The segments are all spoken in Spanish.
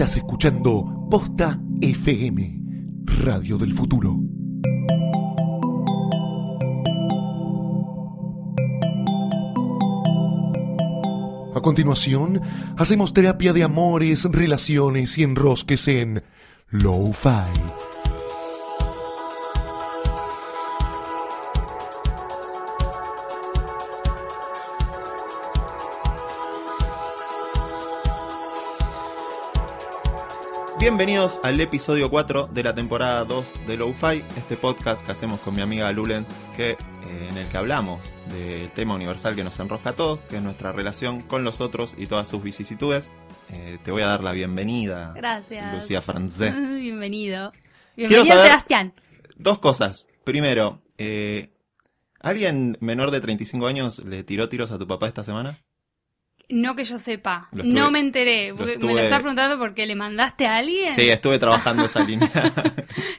Estás escuchando Posta FM, Radio del Futuro. A continuación, hacemos terapia de amores, relaciones y enrosques en Lo-Fi. Bienvenidos al episodio 4 de la temporada 2 de Lo-Fi, este podcast que hacemos con mi amiga Lulen, que, eh, en el que hablamos del tema universal que nos enrosca a todos, que es nuestra relación con los otros y todas sus vicisitudes. Eh, te voy a dar la bienvenida, Gracias. Lucía Francés. Bienvenido. Bienvenido, saber- Sebastián. Dos cosas. Primero, eh, ¿alguien menor de 35 años le tiró tiros a tu papá esta semana? No que yo sepa. Estuve- no me enteré. lo porque Me estuve- lo estás preguntando porque le mandaste a alguien. Sí, estuve trabajando esa línea.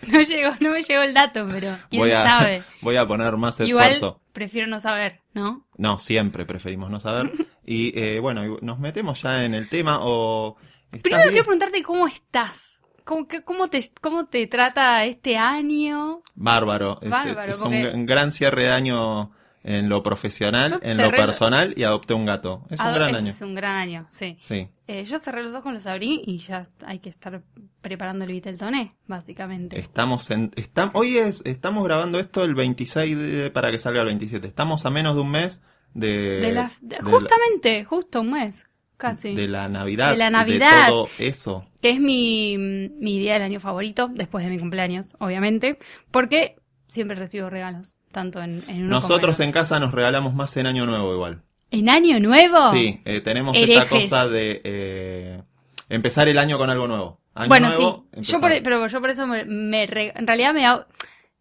No llegó, no me llegó el dato, pero quién voy, a, sabe. voy a poner más Igual esfuerzo. prefiero no saber, ¿no? No, siempre preferimos no saber. Y eh, bueno, nos metemos ya en el tema o... ¿estás Primero bien? quiero preguntarte cómo estás. ¿Cómo, qué- cómo, te, ¿Cómo te trata este año? Bárbaro. Este, Bárbaro, es porque- g- un gran cierre de año en lo profesional, Yo en lo personal y adopté un gato. Es un Ah, gran es año. un gran año, sí. Sí. Eh, yo cerré los ojos, los abrí y ya hay que estar preparando el Viteltoné, básicamente. Estamos en... estam- hoy es, estamos grabando esto el 26 de- para que salga el 27. Estamos a menos de un mes de... de la, de- de la- justamente, justo un mes, casi. de la Navidad. De la Navidad. todo eso. que es mi, mi día del año favorito, después de mi cumpleaños, obviamente, porque siempre recibo regalos, tanto en, en uno Nosotros como en, en casa nos regalamos más en Año Nuevo igual. ¿En Año Nuevo? Sí, eh, tenemos Herejes. esta cosa de eh, empezar el año con algo nuevo. Año bueno, nuevo, sí, yo por, pero yo por eso me, me re- en realidad me hago,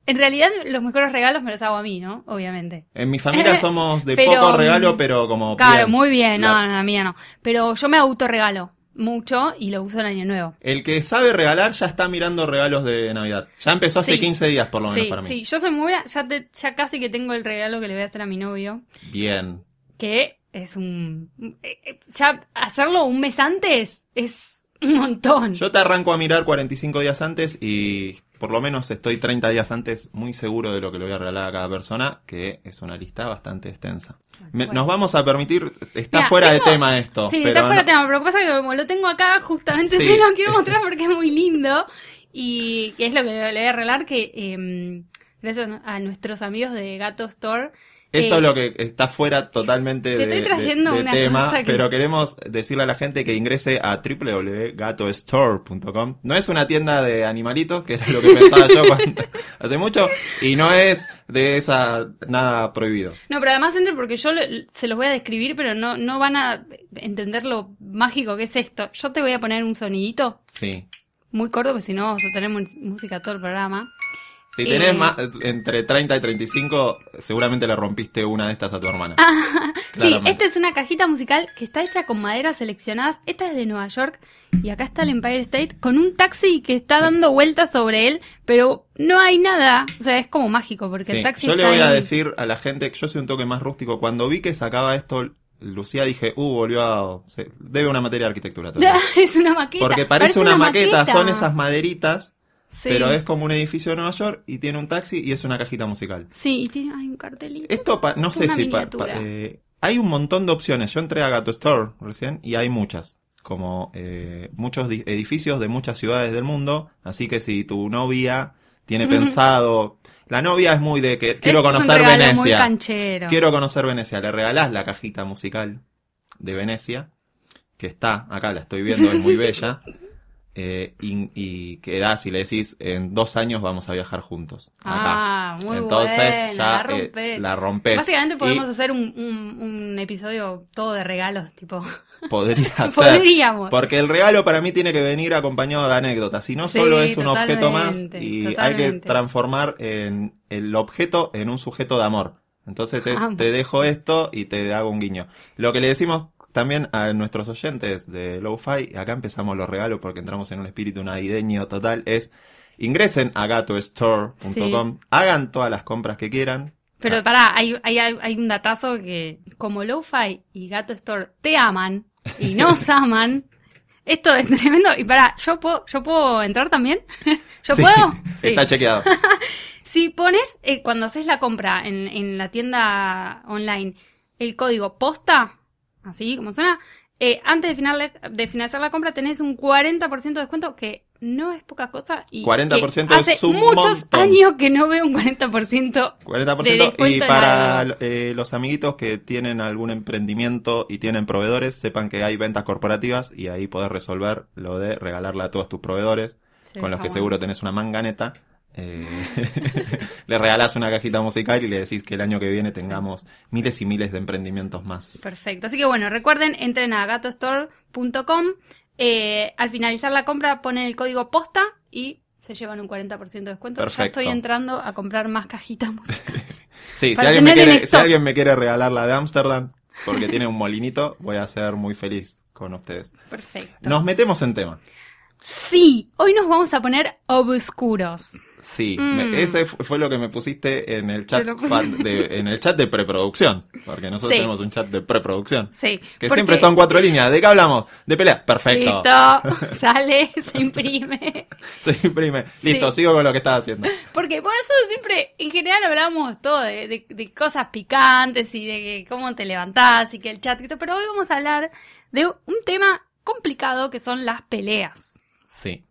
en realidad los mejores regalos me los hago a mí, ¿no? Obviamente. En mi familia somos de Pero, poco regalo, pero como Claro, bien. muy bien, no, La- no, la mía no. Pero yo me autorregalo mucho y lo uso en Año Nuevo. El que sabe regalar ya está mirando regalos de Navidad. Ya empezó hace Sí. 15 días por lo menos Sí, para mí. sí, yo soy muy, ya, te- ya casi que tengo el regalo que le voy a hacer a mi novio. Bien. que es un... eh, eh, Ya hacerlo un mes antes es un montón. Yo te arranco a mirar 45 días antes y por lo menos estoy 30 días antes muy seguro de lo que le voy a regalar a cada persona, que es una lista bastante extensa. Me- Bueno. Nos vamos a permitir, está Mira, fuera tengo- de tema esto. sí, pero está fuera no- de tema, pero lo que pasa es que como lo tengo acá, justamente Sí. te lo quiero mostrar porque es muy lindo. Y que es lo que le voy a regalar, que eh, gracias a nuestros amigos de Gato Store. Esto eh, es lo que está fuera totalmente Te de, estoy de- trayendo de una tema, que- pero queremos decirle a la gente que ingrese a www.gatostore.com. No es una tienda de animalitos, que era lo que pensaba yo cuando- hace mucho, y no es de esa nada prohibido. No, pero además entre porque yo se los voy a describir, pero no, no van a entender lo mágico que es esto. Yo te voy a poner un sonidito Sí. muy corto, porque si no vamos a tener música todo el programa. Si tenés Eh. más, entre 30 y 35, seguramente le rompiste una de estas a tu hermana. Ah, Sí, esta es una cajita musical que está hecha con maderas seleccionadas. Esta es de Nueva York y acá está el Empire State con un taxi que está dando vueltas sobre él, pero no hay nada. O sea, es como mágico porque Sí, el taxi Yo le voy a decir a la gente que yo soy un toque más rústico. Cuando vi que sacaba esto, Lucía, dije, uh, volvió a... se- debe una materia de arquitectura. todavía. es una maqueta. Porque parece, una, maqueta, son esas maderitas, Sí. pero es como un edificio de Nueva York y tiene un taxi y es una cajita musical. Sí, y tiene hay un cartelito. Esto, pa- no sé si... pa- eh, hay un montón de opciones. Yo entré a Gato Store recién y hay muchas. Como eh, muchos di- edificios de muchas ciudades del mundo. Así que si tu novia tiene pensado... La novia es muy de que quiero Este es un conocer Muy Venecia. canchero. Quiero conocer Venecia. Le regalás la cajita musical de Venecia, que está acá, la estoy viendo, es muy bella. eh, y, y quedás y le decís, en dos años vamos a viajar juntos. Acá. Ah, muy Entonces buena, ya la eh, la rompes. Básicamente podemos Y hacer un, un, un episodio todo de regalos, tipo. podría ser. Podríamos. Porque el regalo para mí tiene que venir acompañado de anécdotas. Si no, Sí, solo es un objeto más totalmente, y hay que transformar en el objeto en un sujeto de amor. Entonces es, te dejo esto y te hago un guiño. Lo que le decimos también a nuestros oyentes de Lo-Fi, acá empezamos los regalos porque entramos en un espíritu navideño total, es ingresen a gatostore.com, hagan todas las compras que quieran. Pero Ah, pará, hay, hay, hay un datazo que como Lo-Fi y Gato Store te aman y nos aman, esto es tremendo. Y pará, ¿yo puedo, yo puedo entrar también? ¿Yo Sí, puedo? Sí. Está chequeado. Si pones, eh, cuando haces la compra en, en la tienda online, el código posta, así como suena, eh, antes de, final, de finalizar la compra tenés un 40% de descuento que no es poca cosa. Y 40% que hace es un muchos montón. años que no veo un 40%. 40% de descuento y para eh, los amiguitos que tienen algún emprendimiento y tienen proveedores, sepan que hay ventas corporativas y ahí podés resolver lo de regalarle a todos tus proveedores, Sí, con los que bueno. seguro tenés una manganeta. Eh, le regalás una cajita musical y le decís que el año que viene tengamos miles y miles de emprendimientos más. Perfecto. Así que bueno, recuerden, entren a gatostore.com. eh, al finalizar la compra ponen el código posta y se llevan un 40% de descuento. Ya Perfecto. estoy entrando a comprar más cajitas musicales. Sí, si alguien, me quiere, si alguien me quiere regalar la de Ámsterdam, porque tiene un molinito, voy a ser muy feliz con ustedes. Perfecto. Nos metemos en tema. Sí, hoy nos vamos a poner obscuros. Sí, Mm. me- ese fu- fue lo que me pusiste en el chat de, en el chat de preproducción, porque nosotros Sí. tenemos un chat de preproducción, Sí. que porque- siempre son cuatro líneas. ¿De qué hablamos? De pelea. Perfecto. Listo, sale, se imprime. Se imprime. Sí. Listo, sigo con lo que estaba haciendo. Porque por eso siempre, en general hablamos todo de, de- de cosas picantes y de cómo te levantás y que el chat, pero hoy vamos a hablar de un tema complicado que son las peleas. Sí.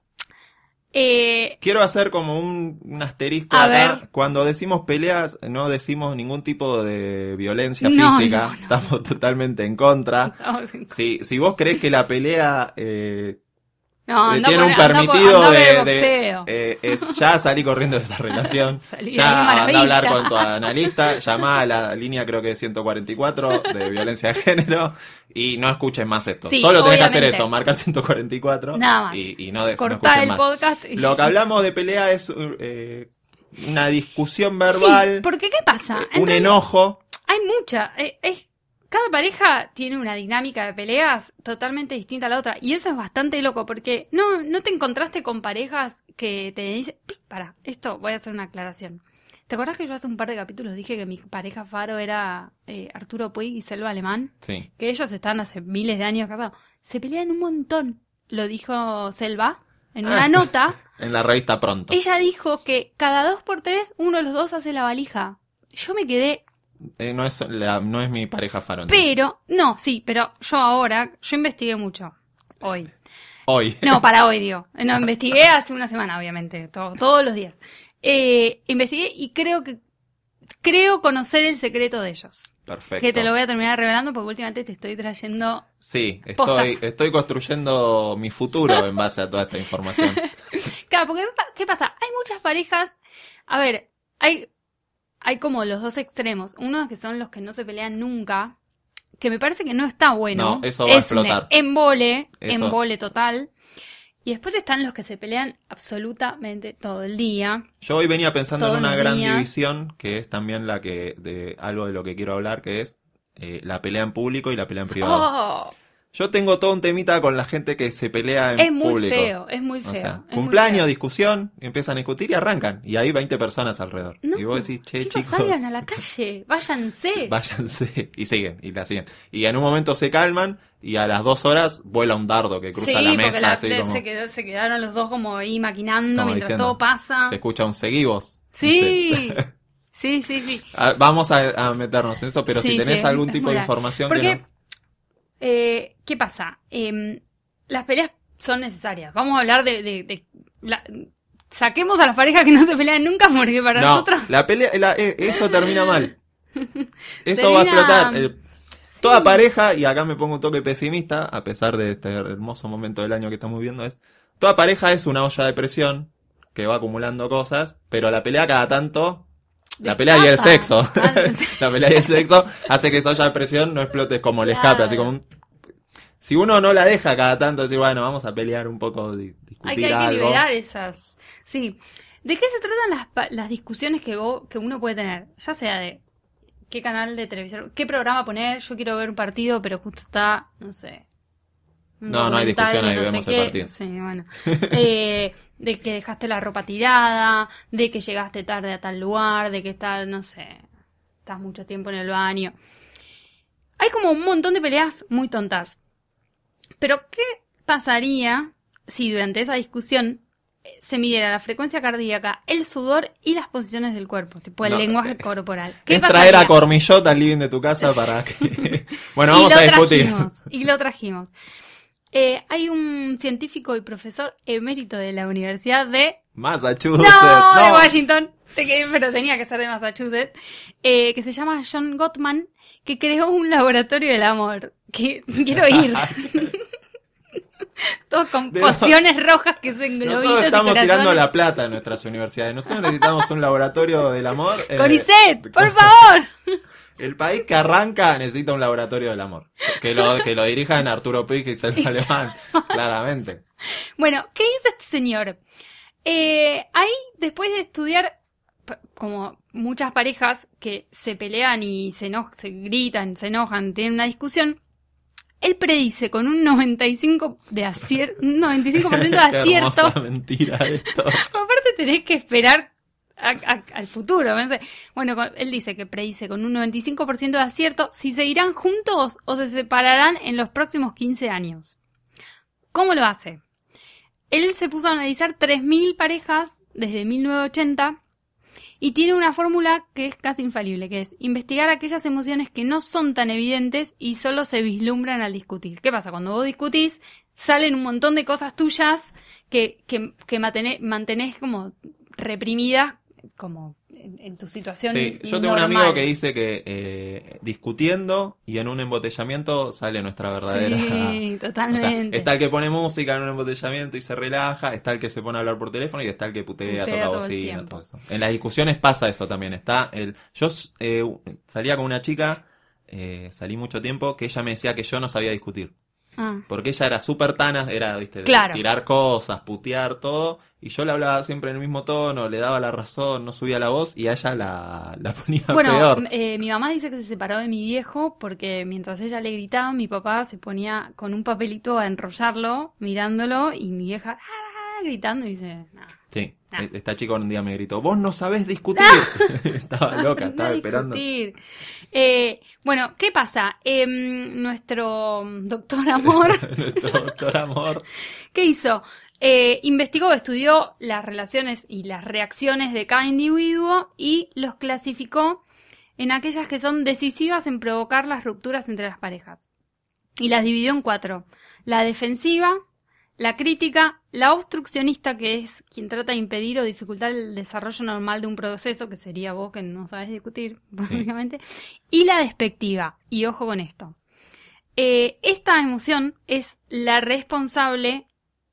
Eh, Quiero hacer como un, un asterisco A acá. ver. Cuando decimos peleas, no decimos ningún tipo de violencia No, física. no, no. Estamos totalmente en contra. en- Si, si vos crees que la pelea eh, no, eh, tiene por- un permitido por de, de- eh, es ya salí corriendo de esa relación Salí ya anda a hablar con tu analista llama a la línea creo que 144 de violencia de género y no escuchen más esto Sí, solo tenés que hacer eso marcar 144 Nada más. y, y no, de, no el más. podcast. y- lo que hablamos de pelea es eh, una discusión Sí, verbal porque ¿qué pasa? un enojo Hay mucha. es- cada pareja tiene una dinámica de peleas totalmente distinta a la otra. Y eso es bastante loco porque no, no te encontraste con parejas que te dicen. "Pi, Para, esto voy a hacer una aclaración. ¿Te acordás que yo hace un par de capítulos dije que mi pareja faro era eh, Arturo Puig y Selva Alemán? sí Que ellos están hace miles de años casados. Se pelean un montón, lo dijo Selva en una nota. en la revista pronto Ella dijo que cada dos por tres uno de los dos hace la valija. Yo me quedé Eh, no es la- no es mi pareja faro. Pero, no, sí, pero yo ahora, yo investigué mucho. Hoy. hoy No, para hoy, digo. No, investigué hace una semana, obviamente, to- todos los días. Eh, investigué y creo que, creo conocer el secreto de ellos. perfecto Que te lo voy a terminar revelando porque últimamente te estoy trayendo... Sí, Postas. estoy, estoy construyendo mi futuro en base a toda esta información. Claro, porque ¿qué pasa? Hay muchas parejas, a ver, hay, hay como los dos extremos. Uno que son los que no se pelean nunca, que me parece que no está bueno. No, eso va a es un explotar. embole, Eso. embole total. Y después están los que se pelean absolutamente todo el día. Yo hoy venía pensando en una gran días. división, que es también la que, de algo de lo que quiero hablar, que es eh, la pelea en público y la pelea en privado. ¡Oh! Yo tengo todo un temita con la gente que se pelea en es muy público. feo, es muy O feo. sea, es muy cumpleaños, feo. discusión, empiezan a discutir y arrancan. Y hay 20 personas alrededor. No, y vos decís, che, chicos, chicos, salgan a la calle, váyanse. váyanse. Y siguen, y la siguen. Y en un momento se calman y a las dos horas vuela un dardo que cruza sí, la mesa. la- así como- se, quedó- se quedaron los dos como ahí maquinando como mientras diciendo, todo pasa. Se escucha un seguivos. Sí, sí, sí, sí. Ah, Vamos a, a meternos en eso, pero Sí, si tenés sí, algún tipo de información Porque, que no... eh, ¿qué pasa? Em, las peleas son necesarias. Vamos a hablar de... de- de- la- saquemos a las parejas que no se pelean nunca porque para No, nosotros... la pelea, la- eh, eso termina mal. Eso va a explotar. El- Toda pareja, y acá me pongo un toque pesimista, a pesar de este hermoso momento del año que estamos viviendo, es, toda pareja es una olla de presión que va acumulando cosas, pero la pelea cada tanto, la pelea y el sexo, Ah, la pelea y el sexo hace que esa olla de presión no explote como el escape, así como un- si uno no la deja cada tanto, decir, bueno, vamos a pelear un poco, di- discutir Hay que, hay que algo. liberar esas. Sí. ¿De qué se tratan las, las discusiones que, vos- que uno puede tener? Ya sea de qué canal de televisión, qué programa poner. Yo quiero ver un partido, pero justo está, no sé. No, no hay discusión, ahí no vemos el qué. partido. Sí, bueno. Eh, de que dejaste la ropa tirada, de que llegaste tarde a tal lugar, de que estás, no sé, estás mucho tiempo en el baño. Hay como un montón de peleas muy tontas. Pero ¿qué pasaría si durante esa discusión eh, se midiera la frecuencia cardíaca, el sudor y las posiciones del cuerpo, tipo el No, lenguaje eh, corporal? ¿Qué Es traer a pasaría? Cormillot al living de tu casa para que... bueno, vamos a discutir. trajimos, y lo trajimos. Eh, hay un científico y profesor emérito de la Universidad de Massachusetts. No, de no. Washington, Sé que- pero tenía que ser de Massachusetts, eh, que se llama John Gottman, que creó un laboratorio del amor. Que quiero ir. Todos con De- pociones rojas que se Nosotros y estamos tirando la plata en nuestras universidades. Nosotros necesitamos un laboratorio del amor. eh, por favor. El país que arranca necesita un laboratorio del amor. Que lo, que lo dirijan Arturo Puig y Selma Alemán. Claramente. Bueno, ¿qué hizo este señor? Eh, ahí, después de estudiar, como muchas parejas que se pelean y se, eno- se gritan, se enojan, tienen una discusión, él predice con un 95% de acier- un 95% de acierto. mentira esto. Aparte tenés que esperar al futuro. ¿no? Bueno, él dice que predice con un 95% de acierto si seguirán juntos o se separarán en los próximos 15 años. ¿Cómo lo hace? Él se puso a analizar 3.000 parejas desde 1980 y tiene una fórmula que es casi infalible, que es investigar aquellas emociones que no son tan evidentes y solo se vislumbran al discutir. ¿Qué pasa? Cuando vos discutís, salen un montón de cosas tuyas que, que, que mantené- mantenés como reprimidas como en, en tu situación. Sí, yo tengo un amigo que dice que eh, discutiendo y en un embotellamiento sale nuestra verdadera. Sí, O sea, totalmente. está el que pone música en un embotellamiento y se relaja, está el que se pone a hablar por teléfono y está el que putea, Putea toca todo bocina, todo eso. En las discusiones pasa eso también. Está el. Yo eh, salía con una chica, eh, salí mucho tiempo, que ella me decía que yo no sabía discutir. Ah, Porque ella era súper tana, era, viste, de Claro. tirar cosas, putear todo. Y yo le hablaba siempre en el mismo tono, le daba la razón, no subía la voz y a ella la, la ponía Bueno, peor. eh, mi mamá dice que se separó de mi viejo porque mientras ella le gritaba, mi papá se ponía con un papelito a enrollarlo, mirándolo, y mi vieja "Ah", gritando y dice, "No, Sí, Ah. e- esta chica un día me gritó, vos no sabés discutir. estaba loca, estaba esperando. discutir". Eh, bueno, ¿qué pasa? Em, nuestro doctor Amor, Nuestro doctor amor. ¿qué hizo? Eh, investigó, estudió las relaciones y las reacciones de cada individuo y los clasificó en aquellas que son decisivas en provocar las rupturas entre las parejas. Y las dividió en cuatro. La defensiva, la crítica, la obstruccionista, que es quien trata de impedir o dificultar el desarrollo normal de un proceso, que sería vos que no sabes discutir, básicamente, y la despectiva. Y ojo con esto. Eh, esta emoción es la responsable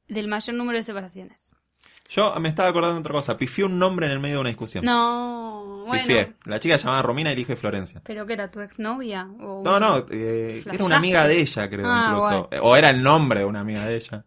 del mayor número de separaciones. Yo me estaba acordando de otra cosa. Pifié un nombre en el medio de una discusión. No, bueno. Pifié. La chica se llamaba Romina y elige Florencia. ¿Pero que era tu exnovia? O... No, no, eh, era una amiga de ella, creo, Ah, incluso. bueno. O era el nombre de una amiga de ella.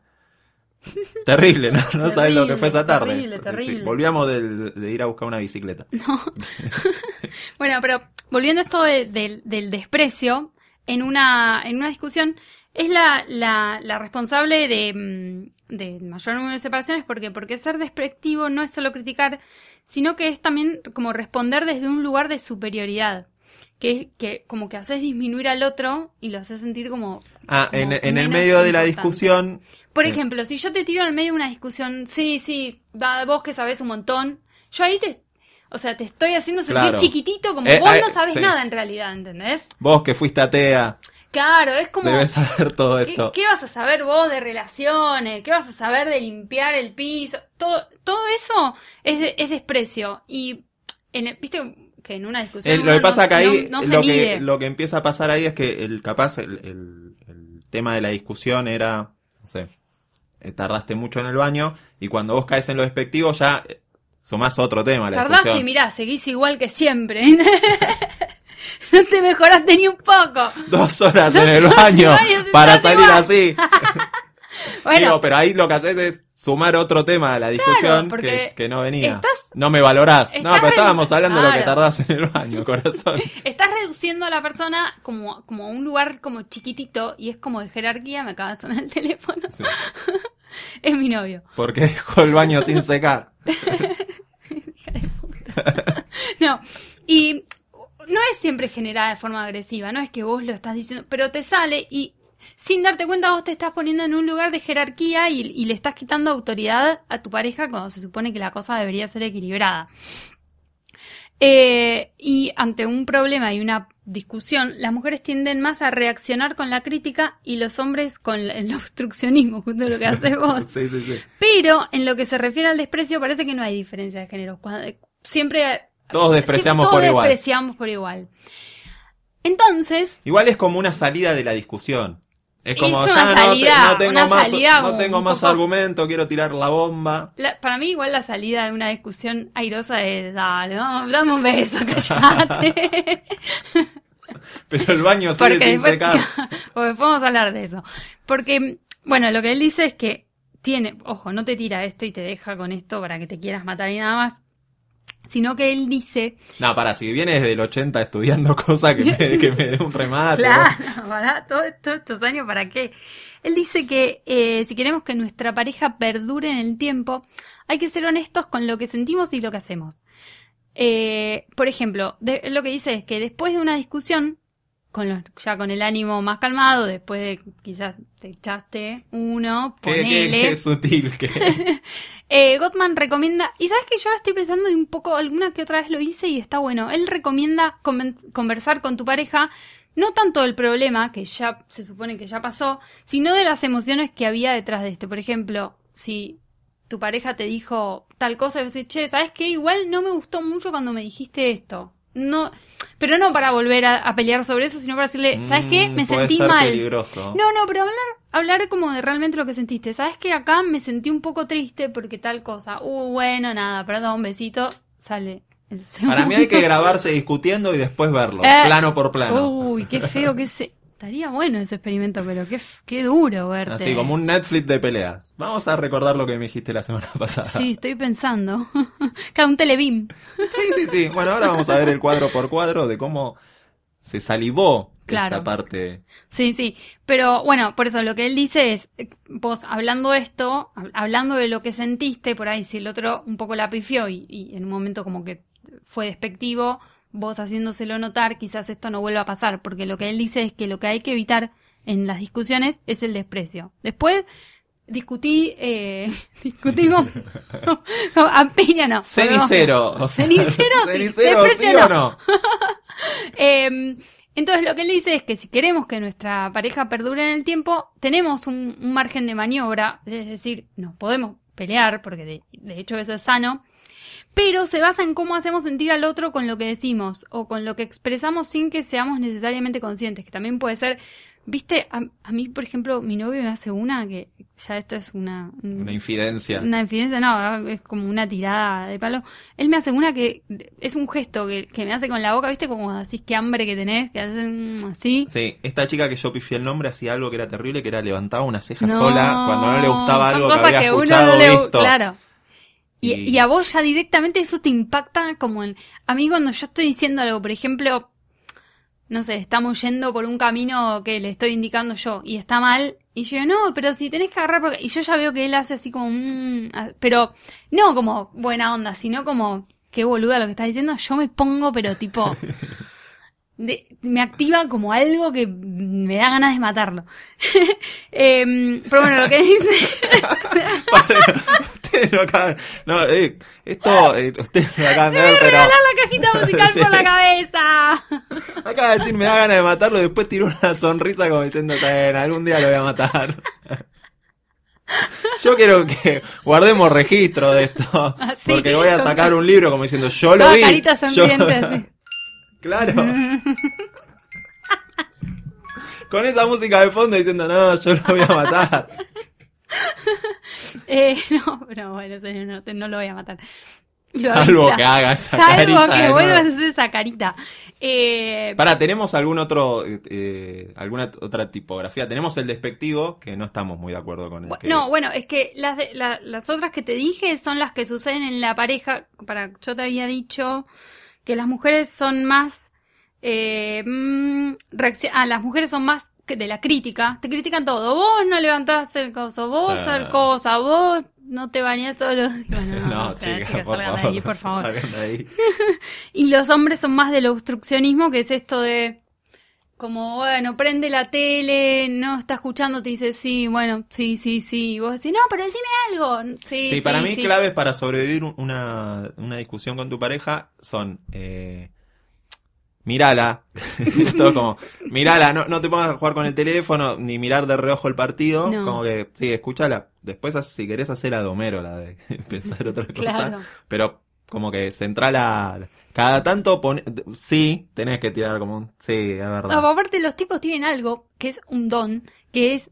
Terrible, ¿no? No sabes lo que fue esa tarde. Terrible, Sí, sí. terrible. Volvíamos de ir a buscar una bicicleta. Bueno, pero volviendo a esto de- del- del desprecio, en una, en una discusión, es la, la, la responsable de, del mayor número de separaciones, porque Porque ser despectivo no es solo criticar, sino que es también como responder desde un lugar de superioridad. Que es que como que haces disminuir al otro y lo haces sentir como... Ah, como en, en el medio de la discusión. Por Eh. ejemplo, si yo te tiro en medio de una discusión, sí, sí, da, vos que sabés un montón, yo ahí te, o sea, te estoy haciendo sentir Claro. chiquitito como Eh, vos eh, no sabés sí. nada en realidad, ¿entendés? Vos que fuiste atea, Claro, es como, debes saber todo ¿qué, esto. qué vas a saber vos de relaciones? ¿Qué vas a saber de limpiar el piso? Todo, todo eso es, de- es desprecio. Y, en el- viste que en una discusión El- lo que pasa no- que ahí, no, no se lo, mide. que, lo que empieza a pasar ahí es que el capaz el, el- el tema de la discusión era, no sé, eh, tardaste mucho en el baño y cuando vos caes en lo despectivo ya eh, sumás otro tema. La Tardaste y mirá, seguís igual que siempre. no te mejoraste ni un poco. Dos horas Dos en el baño para salir igual. así. Bueno, Digo, pero ahí lo que haces es sumar otro tema a la discusión que, que no venía. estás- no me valorás. No, pero estábamos hablando de lo que tardás en el baño, corazón. Estás reduciendo a la persona como, como a un lugar como chiquitito y es como de jerarquía. Me acaba de sonar el teléfono. Sí. Es mi novio. Porque dejó el baño sin secar. No. Y no es siempre generada de forma agresiva. No es que vos lo estás diciendo, pero te sale y sin darte cuenta vos te estás poniendo en un lugar de jerarquía y, y le estás quitando autoridad a tu pareja cuando se supone que la cosa debería ser equilibrada. Eh, y ante un problema y una discusión, las mujeres tienden más a reaccionar con la crítica y los hombres con el obstruccionismo, justo lo que haces vos. Sí, sí, sí. Pero en lo que se refiere al desprecio, parece que no hay diferencia de género. Cuando- siempre. Todos despreciamos todos por igual. despreciamos por igual. Entonces, Igual es como una salida de la discusión. Es como, Es una ya no te- salida, no, tengo una más, salida no tengo más poco- argumento, quiero tirar la bomba. la- para mí, igual la salida de una discusión airosa es: dale, vamos, dame un beso, callate. Pero el baño sigue Porque sin después, secar. porque a hablar de eso. Porque, bueno, lo que él dice es que tiene, ojo, no te tira esto y te deja con esto para que te quieras matar y nada más. Sino que él dice, No, para, si vienes desde el 80 estudiando cosas que me, que me dé un remate. claro, para todos estos años, ¿para qué? Él dice que eh, si queremos que nuestra pareja perdure en el tiempo, hay que ser honestos con lo que sentimos y lo que hacemos. Eh, por ejemplo, de- lo que dice es que después de una discusión, con los- ya con el ánimo más calmado, después de quizás te echaste uno, ponele. qué sutil que... Eh, Gottman recomienda, y sabes que yo estoy pensando y un poco, alguna que otra vez lo hice y está bueno. Él recomienda conversar con tu pareja, no tanto del problema, que ya se supone que ya pasó, sino de las emociones que había detrás de este. Por ejemplo, si tu pareja te dijo tal cosa y vos decís, che, ¿sabes qué? Igual no me gustó mucho cuando me dijiste esto. No, pero no para volver a, a pelear sobre eso, sino para decirle, ¿sabes qué? Mm, Me puede sentí ser mal. peligroso. No, no, pero hablar, hablar como de realmente lo que sentiste. ¿Sabes que acá me sentí un poco triste porque tal cosa? Uh, bueno, nada, perdón, besito. Sale Para mí hay que grabarse discutiendo y después verlo, Eh, plano por plano. Uy, qué feo que se... Estaría bueno ese experimento, pero qué, qué duro verte. Así como un Netflix de peleas. Vamos a recordar lo que me dijiste la semana pasada. Sí, estoy pensando. Cada un telebim. sí, sí, sí. Bueno, ahora vamos a ver el cuadro por cuadro de cómo se salivó Claro. esta parte. Sí, sí. Pero bueno, por eso lo que él dice es, eh, vos hablando esto, hab- hablando de lo que sentiste, por ahí si el otro un poco la pifió y, y en un momento como que fue despectivo, vos haciéndoselo notar, quizás esto no vuelva a pasar, porque lo que él dice es que lo que hay que evitar en las discusiones es el desprecio. Después discutí, eh, discutimos a piña no. Cenicero. o sea, Cenicero, sí. cenicero, ¿sí Desprecio o no? Eh, entonces lo que él dice es que si queremos que nuestra pareja perdure en el tiempo, tenemos un, un margen de maniobra, es decir, nos podemos pelear, porque de, de hecho eso es sano, pero se basa en cómo hacemos sentir al otro con lo que decimos o con lo que expresamos sin que seamos necesariamente conscientes, que también puede ser, viste, a, a mí por ejemplo mi novio me hace una que ya esto es una... un- Una infidencia. una infidencia, no, es como una tirada de palo. Él me hace una que es un gesto que, que me hace con la boca, ¿viste? Como así, qué hambre que tenés, que hacen así. Sí, esta chica que yo pifié el nombre hacía algo que era terrible, que era levantaba una ceja No, sola cuando no le gustaba son algo que había que uno no le visto. Claro. Y, Y- y a vos ya directamente eso te impacta como en... A mí cuando yo estoy diciendo algo, por ejemplo, no sé, estamos yendo por un camino que le estoy indicando yo y está mal, y yo digo, no, pero si tenés que agarrar, porque... y yo ya veo que él hace así como, mm, ah, pero no como buena onda, sino como, qué boluda lo que estás diciendo, yo me pongo, pero tipo, de- me activa como algo que me da ganas de matarlo. Em, pero bueno, lo que dice... no, eh, esto, eh, ustedes lo acaban de ver, pero la cajita musical Sí. por la cabeza. acaba de decir me da ganas de matarlo, después tiró una sonrisa como diciendo, "Bueno, algún día lo voy a matar. Yo quiero que guardemos registro de esto, Así, porque voy a sacar un libro como diciendo, yo lo vi. carita yo- así. Claro. Con esa música de fondo diciendo, no, yo lo voy a matar. Eh, no, pero bueno, señor, no, lo voy a matar. Lo Salvo avisa. que haga esa Salvo carita que vuelvas a hacer esa carita. Eh, Para, ¿tenemos algún otro, eh, alguna otra tipografía? Tenemos el despectivo, que no estamos muy de acuerdo con que... No, bueno, es que las, de- la- las otras que te dije son las que suceden en la pareja. Para, yo te había dicho que las mujeres son más... Eh, mm, ah, las mujeres son más de la crítica. Te critican todo. Vos no levantás el coso, vos Ah. tal cosa, vos no te bañás todos los días. Bueno, No, o sea, chica, chicas, por, salgan de favor, ahí, por favor. salgan de ahí. Y los hombres son más del obstruccionismo, que es esto de como, bueno, prende la tele, no está escuchando, te dice, sí, bueno, sí, sí, sí. Y vos decís, no, pero decime algo. Sí, Sí, sí, para mí sí. claves para sobrevivir una, una discusión con tu pareja son eh, mirala, todo como mirala, no, no te pongas a jugar con el teléfono ni mirar de reojo el partido, No. como que sí, escúchala. Después si querés hacer a Domero, la de empezar otra cosa, Claro. pero como que centrala cada tanto pone, sí, tenés que tirar como un sí, es verdad. No, aparte los tipos tienen algo que es un don, que es,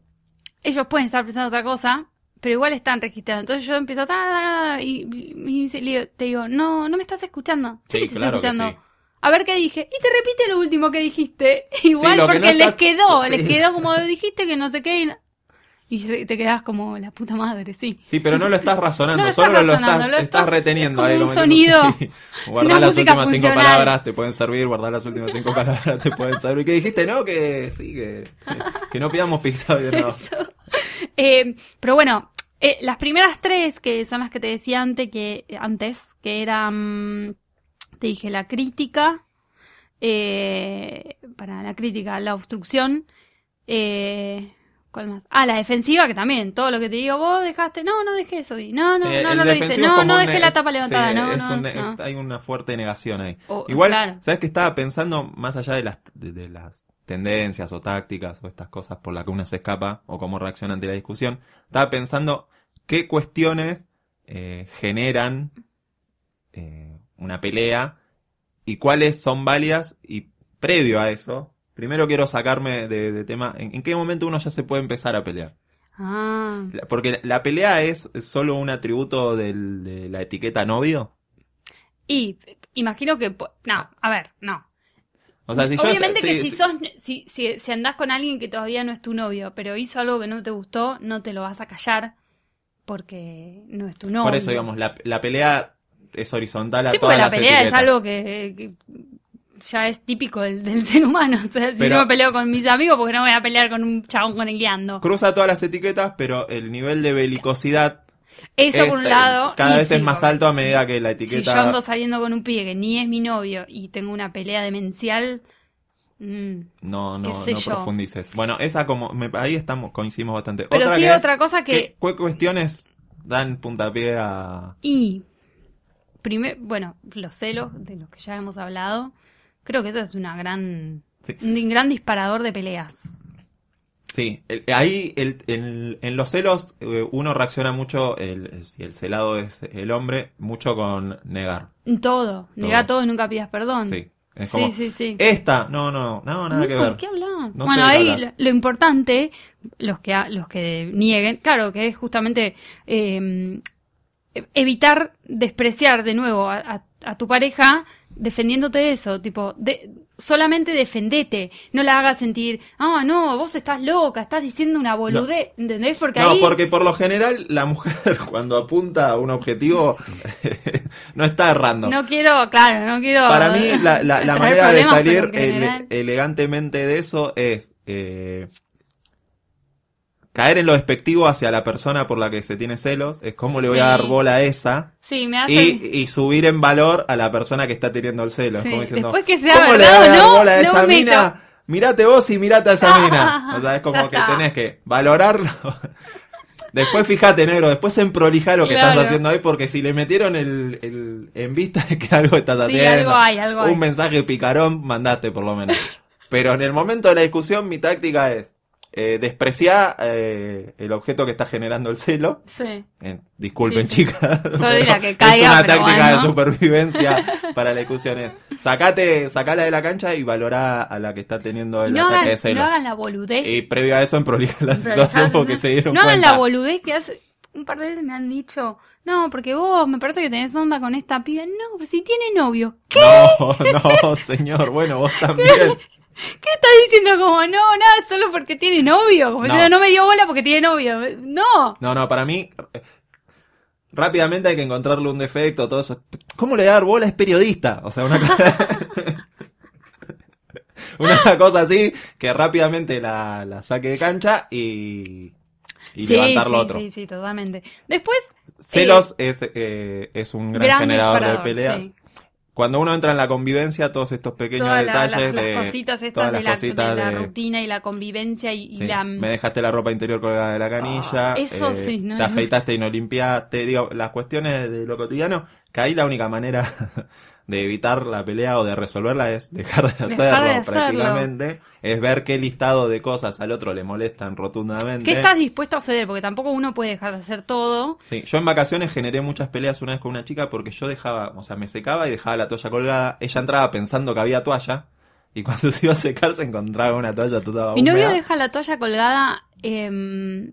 ellos pueden estar pensando otra cosa, pero igual están registrados. Entonces yo empiezo ta, y, y- te digo, no, no me estás escuchando. Sí, Sí, que te claro estoy escuchando. sí. A ver qué dije. Y te repite lo último que dijiste. Igual que porque no les estás- quedó, sí. les quedó como dijiste que no sé qué. Y, no- te quedás como la puta madre, sí. Sí, pero no lo estás razonando, No lo solo estás lo estás, lo estás estás- reteniendo es ahí. como un como sonido, sí. Las últimas cinco palabras, te pueden servir, guardar las últimas cinco palabras, te pueden servir. ¿Qué dijiste? No, que sí, que, que no pidamos pizza de nuevo. Eso. Eh, pero bueno, eh, las primeras tres, que son las que te decía antes, que, antes, que eran, te dije, la crítica, eh, para la crítica, la obstrucción, eh, ¿cuál más? Ah, la defensiva, que también, todo lo que te digo, vos dejaste, no, no dejé eso, no, no, Eh, no, no lo hice, no, no dejé la tapa levantada, sí, no, no, un ne- no. Hay una fuerte negación ahí. O- Igual, claro. ¿sabes que estaba pensando más allá de las, de, de las tendencias o tácticas o estas cosas por las que uno se escapa o cómo reacciona ante la discusión? Estaba pensando qué cuestiones eh, generan eh, una pelea y cuáles son válidas y previo a eso, primero quiero sacarme de, de tema, ¿en, en qué momento uno ya se puede empezar a pelear? Ah, Porque la pelea es solo un atributo del- de la etiqueta novio. y imagino que, no, a ver, no. O sea, si yo- Obviamente que sí, si sos, si, si, si andás con alguien que todavía no es tu novio, pero hizo algo que no te gustó, no te lo vas a callar porque no es tu novio. Por eso, digamos, la, la pelea es horizontal a Sí, todas porque la las pelea es algo que, que ya es típico del, del ser humano. O sea, si Pero- yo me peleo con mis amigos, porque no voy a pelear con un chabón con el guiando. Cruza todas las etiquetas, pero el nivel de belicosidad Eso es, por un lado. cada vez sí, es más alto a si- medida que la Si etiqueta... yo ando saliendo con un pibe que ni es mi novio y tengo una pelea demencial, mm, No, no, no yo. profundices. Bueno, esa como... me- ahí estamos, coincidimos bastante. Pero otra sí que es, otra cosa que... ¿qué, qué cuestiones dan puntapié a... Y, bueno, los celos, de los que ya hemos hablado, creo que eso es una gran, Sí. un gran disparador de peleas. Sí, el- ahí el, el- en los celos eh, uno reacciona mucho, el, si el celado es el hombre, mucho con negar. Todo, nega todo y nunca pidas perdón. Sí, es como, sí, sí. esta, no, no, no, nada que ver. ¿De qué? No sé bueno, ahí lo, lo importante, los que, los que nieguen, claro, que es justamente eh, evitar despreciar de nuevo a, a- a tu pareja defendiéndote de eso, tipo, de, solamente defendete, no la hagas sentir, ah, no, vos estás loca, estás diciendo una boludez, ¿entendés? Porque No, ahí... porque por lo general la mujer cuando apunta a un objetivo no está errando. No quiero, claro, no quiero... Para mí la, la- la traer manera de salir ele- elegantemente de eso es eh, caer en lo despectivo hacia la persona por la que se tiene celos, es cómo le voy a dar bola a esa. Sí, me hace... Y, y subir en valor a la persona que está teniendo el celo. Sí, como diciendo, después que sea ¿cómo le verdad voy a dar no, bola a no esa mina? meto. Mirate vos y mirate a esa mina. O sea, es como que tenés que valorarlo. Después fíjate, negro, después en prolija lo que Claro. estás haciendo ahí, porque si le metieron el, el- en vista de que algo estás Sí, haciendo, algo hay, algo un hay. mensaje picarón, mandaste por lo menos. Pero en el momento de la discusión, mi táctica es eh, despreciar eh, el objeto que está generando el celo. Sí. Eh, disculpen, Sí, sí. chicas. Soy la que es una táctica de supervivencia para la discusión. es, Sacate, sacala de la cancha y valorá a la que está teniendo el no, ataque hagan, de celos. no hagan la boludez. y previo a eso, en prolija la situación porque se dieron no hagan cuenta. la boludez que hace. Un par de veces me han dicho, no, porque vos me parece que tenés onda con esta piba. No, si tiene novio. ¿Qué, No, no, señor. Bueno, vos también. ¿Qué estás diciendo? Como, no, nada, solo porque tiene novio. Como No. diciendo, no me dio bola porque tiene novio. No. No, no, para mí, eh, rápidamente hay que encontrarle un defecto, todo eso. ¿Cómo le da dar bola? Es periodista. O sea, una cosa, una cosa así que rápidamente la, la saque de cancha y, y sí, levantar sí, lo otro. sí, sí, totalmente. Después, Celos es, eh, es un gran, gran generador de peleas. sí. Cuando uno entra en la convivencia, todos estos pequeños la- detalles las, de las cositas estas todas de las la, cositas de la de- rutina y la convivencia y, la... Me dejaste la ropa interior colgada de la canilla. Ah, eso eh, sí, no, Te afeitaste y no limpiaste. Digo, las cuestiones de lo cotidiano, que ahí la única manera de evitar la pelea o de resolverla es dejar de hacerlo, Dejar de hacerlo. prácticamente. Es ver qué listado de cosas al otro le molestan rotundamente. ¿Qué estás dispuesto a ceder? Porque tampoco uno puede dejar de hacer todo. Sí, yo en vacaciones generé muchas peleas una vez con una chica porque yo dejaba, o sea, me secaba y dejaba la toalla colgada. Ella entraba pensando que había toalla y cuando se iba a secar se encontraba una toalla toda Mi novio deja la toalla colgada em,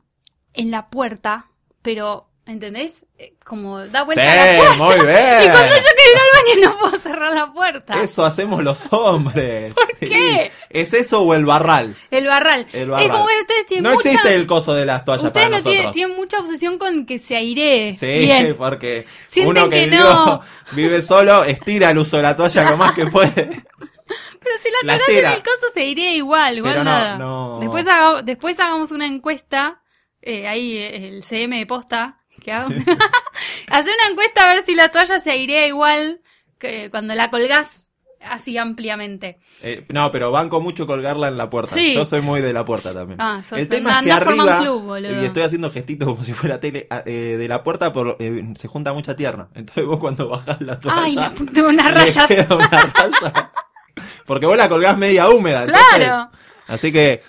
en la puerta, pero, ¿entendés? Eh, Como da vuelta a la puerta. muy bien. Y cuando yo quiero ir al baño no puedo cerrar la puerta. Eso hacemos los hombres. ¿Por qué? ¿Es eso o el barral? El barral. El barral. Es como que ustedes tienen no mucha... existe el coso de las toallas Ustedes para no tienen, nosotros. tienen mucha obsesión con que se airee. Sí, Bien. porque Sienten uno que, que vivió- no. vive solo estira el uso de la toalla lo más que puede. Pero si la La en el coso se iría igual, igual Pero no, nada. no. Después, haga- después hagamos una encuesta, eh, ahí el CM de posta, que haga Hacer una encuesta a ver si la toalla se airea igual que cuando la colgás así ampliamente. Eh, no, pero banco mucho colgarla en la puerta. Sí. Yo soy muy de la puerta también. Ah, sos- el tema es que arriba, club, boludo. y estoy haciendo gestitos como si fuera tele, ah, eh, de la puerta por, eh, se junta mucha tierra. Entonces vos cuando bajás la toalla, Ay, la puta, unas rayas. una raya. Porque vos la colgás media húmeda. Claro. entonces- así que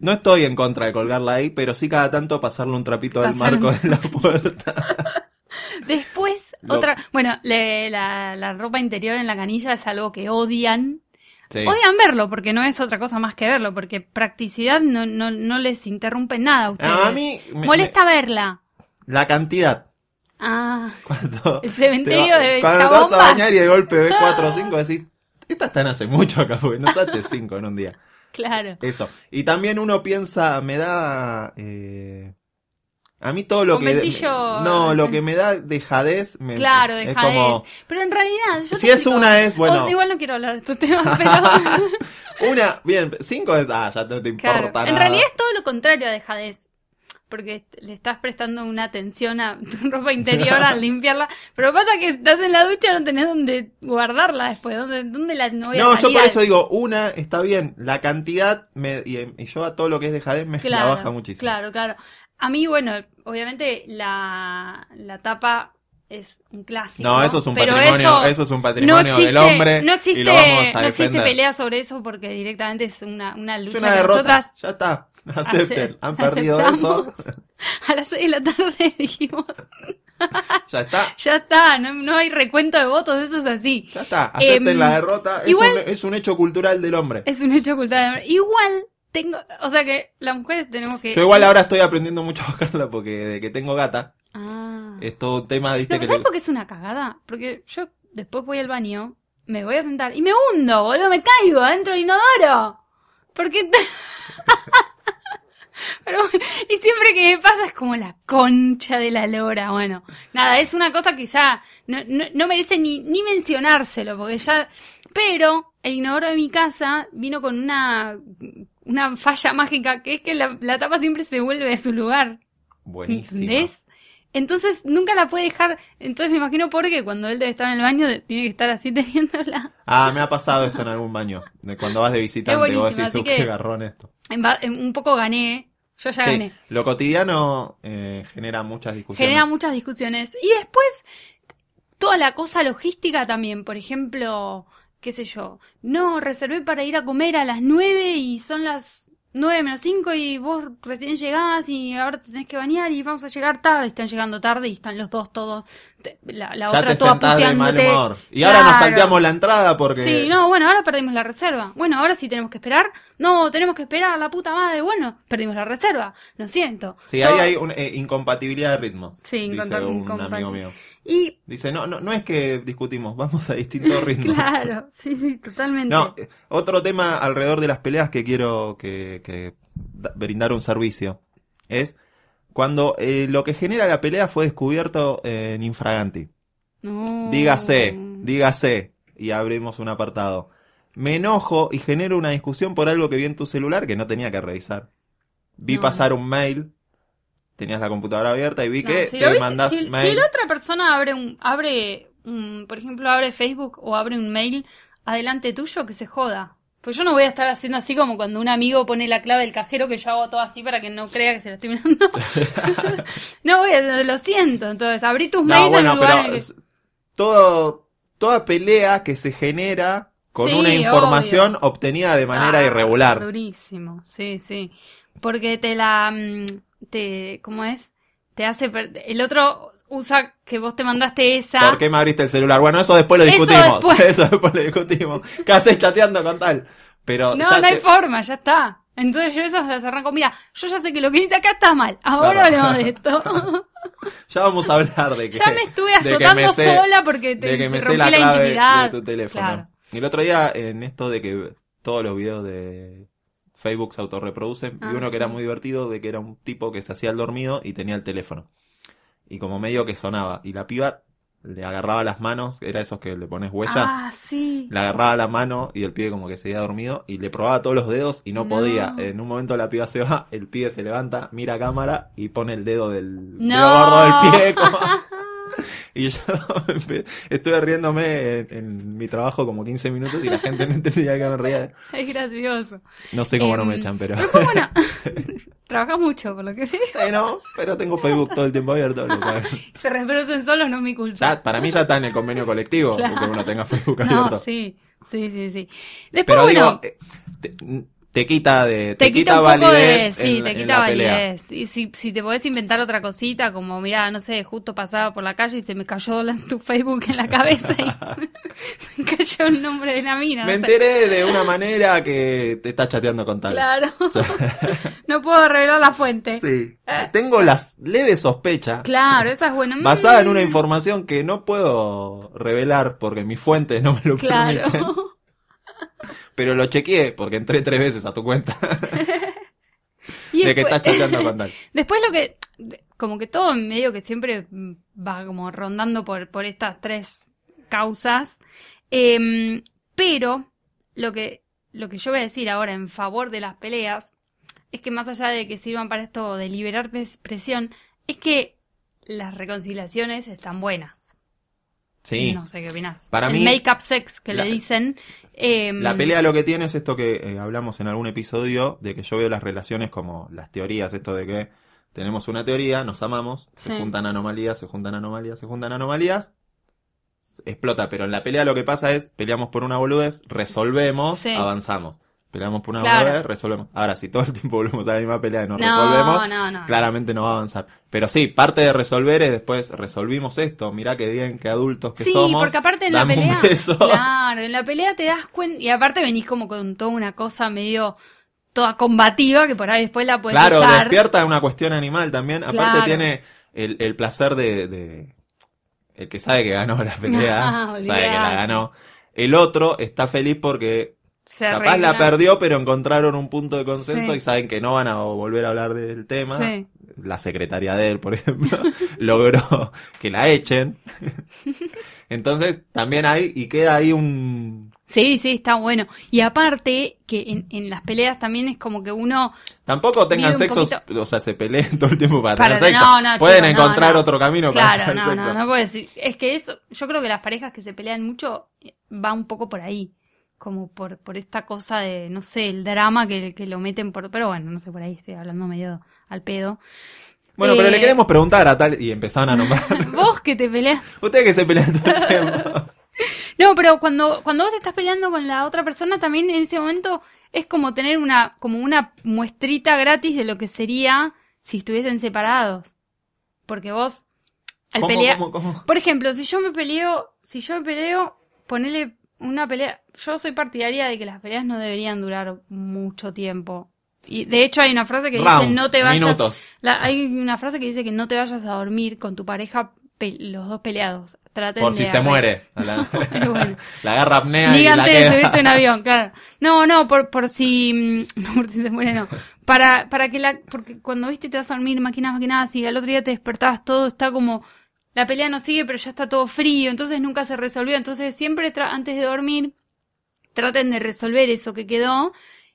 no estoy en contra de colgarla ahí, pero sí cada tanto pasarle un trapito al un- marco de la puerta. Después, otra. Bueno, le- la, la ropa interior en la canilla es algo que odian. Sí. Odian verlo, porque no es otra cosa más que verlo, porque practicidad no, no, no les interrumpe nada a ustedes. a mí me- Molesta verla. la cantidad. Ah, Cuando El cementerio te va- de Cuando te vas a bañar y de golpe ves cuatro o cinco, decís, estas están hace mucho acá, porque no usaste cinco en un día. Claro. Eso. Y también uno piensa, me da... eh, a mí todo lo que... No, lo que me da dejadez... Me, Claro, es dejadez. como... Pero en realidad, yo Si es explico- una es, bueno. O- igual no quiero hablar de estos temas, pero. Una, bien, cinco es... Ah, ya no te importa claro. nada. En realidad es todo lo contrario a dejadez. Porque le estás prestando una atención a tu ropa interior al limpiarla. Pero pasa que estás en la ducha no tenés dónde guardarla después. ¿Dónde, dónde la no voy a No, yo por eso digo, una está bien, la cantidad me, y, y yo a todo lo que es dejadez me la Claro, baja muchísimo. claro, claro. A mí, bueno, obviamente la, la tapa es un clásico. No, eso es un pero patrimonio, eso eso, es un no patrimonio existe, del hombre no existe, y lo vamos a no existe pelea sobre eso porque directamente es una, una Es lucha una que derrota, nosotras ya está, acepten, ace- han perdido eso, a las 6 de la tarde dijimos, ya está, ya está, no, no hay recuento de votos, eso es así. ya está, acepten Em, la derrota, es, un, es un hecho cultural del hombre. Es un hecho cultural. Igual tengo, o sea que las mujeres tenemos que... Yo igual ahora estoy aprendiendo mucho a bajarla porque de que tengo gata, Ah. es todo un tema, viste, No, que ¿Sabes por qué es una cagada? Porque yo después voy al baño, me voy a sentar y me hundo, boludo, me caigo adentro del inodoro. Porque... Pero, y siempre que me pasa es como la concha de la lora. Bueno, nada, es una cosa que ya no, no, no merece ni, ni mencionárselo, porque ya... Pero el inodoro de mi casa vino con una, una falla mágica, que es que la, la tapa siempre se vuelve a su lugar. buenísimo. ¿Entendés? Entonces nunca la puede dejar. Entonces me imagino porque cuando él debe estar en el baño tiene que estar así teniéndola. Ah, me ha pasado eso en algún baño, de cuando vas de visitante, vos decís, así "Uh, que- qué garrón esto. Un poco gané. Yo ya Sí, gané. lo cotidiano eh, genera muchas discusiones. Genera muchas discusiones. Y después, toda la cosa logística también. Por ejemplo, qué sé yo. No, reservé para ir a comer a las 9 y son las 9 menos 5 y vos recién llegás y ahora te tenés que bañar y vamos a llegar tarde. Están llegando tarde y están los dos todos. te- La, la ya otra te toda puteándote. humor. Y ahora nos salteamos la entrada porque... Sí, no, bueno, ahora perdimos la reserva. Bueno, ahora sí tenemos que esperar. No, tenemos que esperar, la puta madre. Bueno, perdimos la reserva. Lo siento. Sí, ahí Todo- hay una incompatibilidad de ritmos. Sí, dice un amigo mío. Y, Dice, no, no, no es que discutimos, vamos a distintos ritmos. claro, sí, sí, totalmente. No, eh, otro tema alrededor de las peleas que quiero que, que da- brindar un servicio es cuando eh, lo que genera la pelea fue descubierto eh, en infraganti. No. Dígase, dígase, y abrimos un apartado. Me enojo y genero una discusión por algo que vi en tu celular que no tenía que revisar. Vi No. pasar un mail, tenías la computadora abierta y vi No, que si te mandás si, si mails. la otra persona abre un, abre mm, por ejemplo, abre Facebook o abre un mail adelante tuyo, que se joda. Pues yo no voy a estar haciendo así como cuando un amigo pone la clave del cajero que yo hago todo así para que no crea que se lo estoy mirando. no voy a, lo siento. Entonces, abrí tus mails No, bueno, en lugar pero en el que- es- todo, toda pelea que se genera con Sí, una información obvio. obtenida de manera Ah, irregular. Durísimo, sí, sí. Porque te la, mm, te, ¿cómo es? Te hace, el otro usa que vos te mandaste esa. ¿Por qué me abriste el celular? Bueno, eso después lo Eso discutimos. después. Eso después lo discutimos. ¿Qué haces chateando con tal? Pero No, no hay forma, ya está. Entonces yo esas las arranco. Mira, yo ya sé que lo que dice acá está mal. Ahora Claro. hablemos de esto. ya vamos a hablar de que ya me estuve azotando me sé- sola porque te, de que me te sé rompí la la, clave intimidad. de tu teléfono. Claro. El otro día, en esto de que todos los videos de Facebook se autorreproducen, Ah, vi uno que era muy divertido, de que era un tipo que se hacía el dormido y tenía el teléfono. Y como medio que sonaba. Y la piba le agarraba las manos, era esos que le pones huella. Ah, sí. Le agarraba la mano y el pibe como que seguía dormido y le probaba todos los dedos y no, No. podía. En un momento la piba se va, el pibe se levanta, mira a cámara y pone el dedo del No. dedo gordo del pie. como- Y yo estuve riéndome en, en mi trabajo como 15 minutos y la gente no entendía que me reía. Es gracioso. No sé cómo no me Em, echan, pero... Pero trabajas mucho, por lo que veo. Eh, no, pero tengo Facebook todo el tiempo abierto. Se reproducen solos, no es mi culpa. Ya, para mí ya está en el convenio colectivo, Claro. porque uno tenga Facebook No, abierto. sí, sí, sí, sí. Después, Pero bueno, digo, eh, te, te quita de... te, quita, un poco de... validez Sí, en- te quita pelea. validez. Y si, si te podés inventar otra cosita, como, mira, no sé, justo pasaba por la calle y se me cayó la- tu Facebook en la cabeza y me cayó el nombre de la mina. Me enteré de una manera que te está chateando con tal. Claro. no puedo revelar la fuente. Sí. Tengo las leves sospechas Claro, esa es buena. basada en una Mm, información que no puedo revelar porque mis fuentes no me lo permiten. Claro. Pero lo chequeé porque entré tres veces a tu cuenta Y de que estás chateando con tal. Después lo que, como que todo en medio que siempre va como rondando por, por estas tres causas. Em, pero lo que, lo que yo voy a decir ahora en favor de las peleas es que más allá de que sirvan para esto de liberar pres- presión, es que las reconciliaciones están buenas. Sí. No sé qué opinas. Para El mí, make-up sex que la- le dicen. em, La pelea lo que tiene es esto que eh, hablamos en algún episodio, de que yo veo las relaciones como las teorías, esto de que tenemos una teoría, nos amamos, se juntan anomalías, se juntan anomalías, se juntan anomalías, explota, pero en la pelea lo que pasa es, peleamos por una boludez, resolvemos, Sí. avanzamos. Peleamos por una Claro. boludez, resolvemos. Ahora, si todo el tiempo volvemos a la misma pelea y no, No, resolvemos, no, no. claramente no va a avanzar. Pero sí, parte de resolver es después resolvimos esto, mirá qué bien, qué adultos que sí, somos. porque aparte en la pelea. Claro, en la pelea te das cuenta. Y aparte venís como con toda una cosa medio. toda combativa que por ahí después la puedes Claro, usar. despierta una cuestión animal también. Aparte tiene el, el placer de, de- El que sabe que ganó la pelea, Ah, sabe que la ganó. El otro está feliz porque Se capaz la perdió, pero encontraron un punto de consenso Sí. y saben que no van a volver a hablar del tema. Sí. La secretaria de él, por ejemplo, logró que la echen. Entonces, también hay, y queda ahí un... Sí, sí, está bueno. Y aparte, que en, en las peleas también es como que uno. Tampoco tengan poquito- o sea, se peleen todo el tiempo para, Para- tener sexo. no, no, Pueden chicos, no, encontrar no. otro camino para Claro, tener no, sexo. no, no puedes decir. Es que eso, yo creo que las parejas que se pelean mucho va un poco por ahí. Como por, por esta cosa de, no sé, el drama que, que lo meten por. Pero bueno, no sé, por ahí estoy hablando medio al pedo. Bueno, pero Eh, le queremos preguntar a tal y empezaron a nombrar. Vos que te peleas. Ustedes que se pelean todo el tiempo. No, pero cuando, cuando vos estás peleando con la otra persona, también en ese momento es como tener una, como una muestrita gratis de lo que sería si estuviesen separados. Porque vos, al ¿Cómo, pelear. cómo, cómo? Por ejemplo, si yo me peleo, si yo me peleo, ponele una pelea. Yo soy partidaria de que las peleas no deberían durar mucho tiempo. Y de hecho hay una frase que dice no te vayas. La- hay una frase que dice que no te vayas a dormir con tu pareja los dos peleados. Traten Por de si se muere. La, bueno. la agarra apnea Ni y la antes de subirte un avión, claro. No, no, por, por si. mm, No, por si se muere, no. Para, para que la. Porque cuando viste te vas a dormir, máquinas, máquinas, y al otro día te despertabas, todo está como. La pelea no sigue, pero ya está todo frío, entonces nunca se resolvió. Entonces siempre antes de dormir, traten de resolver eso que quedó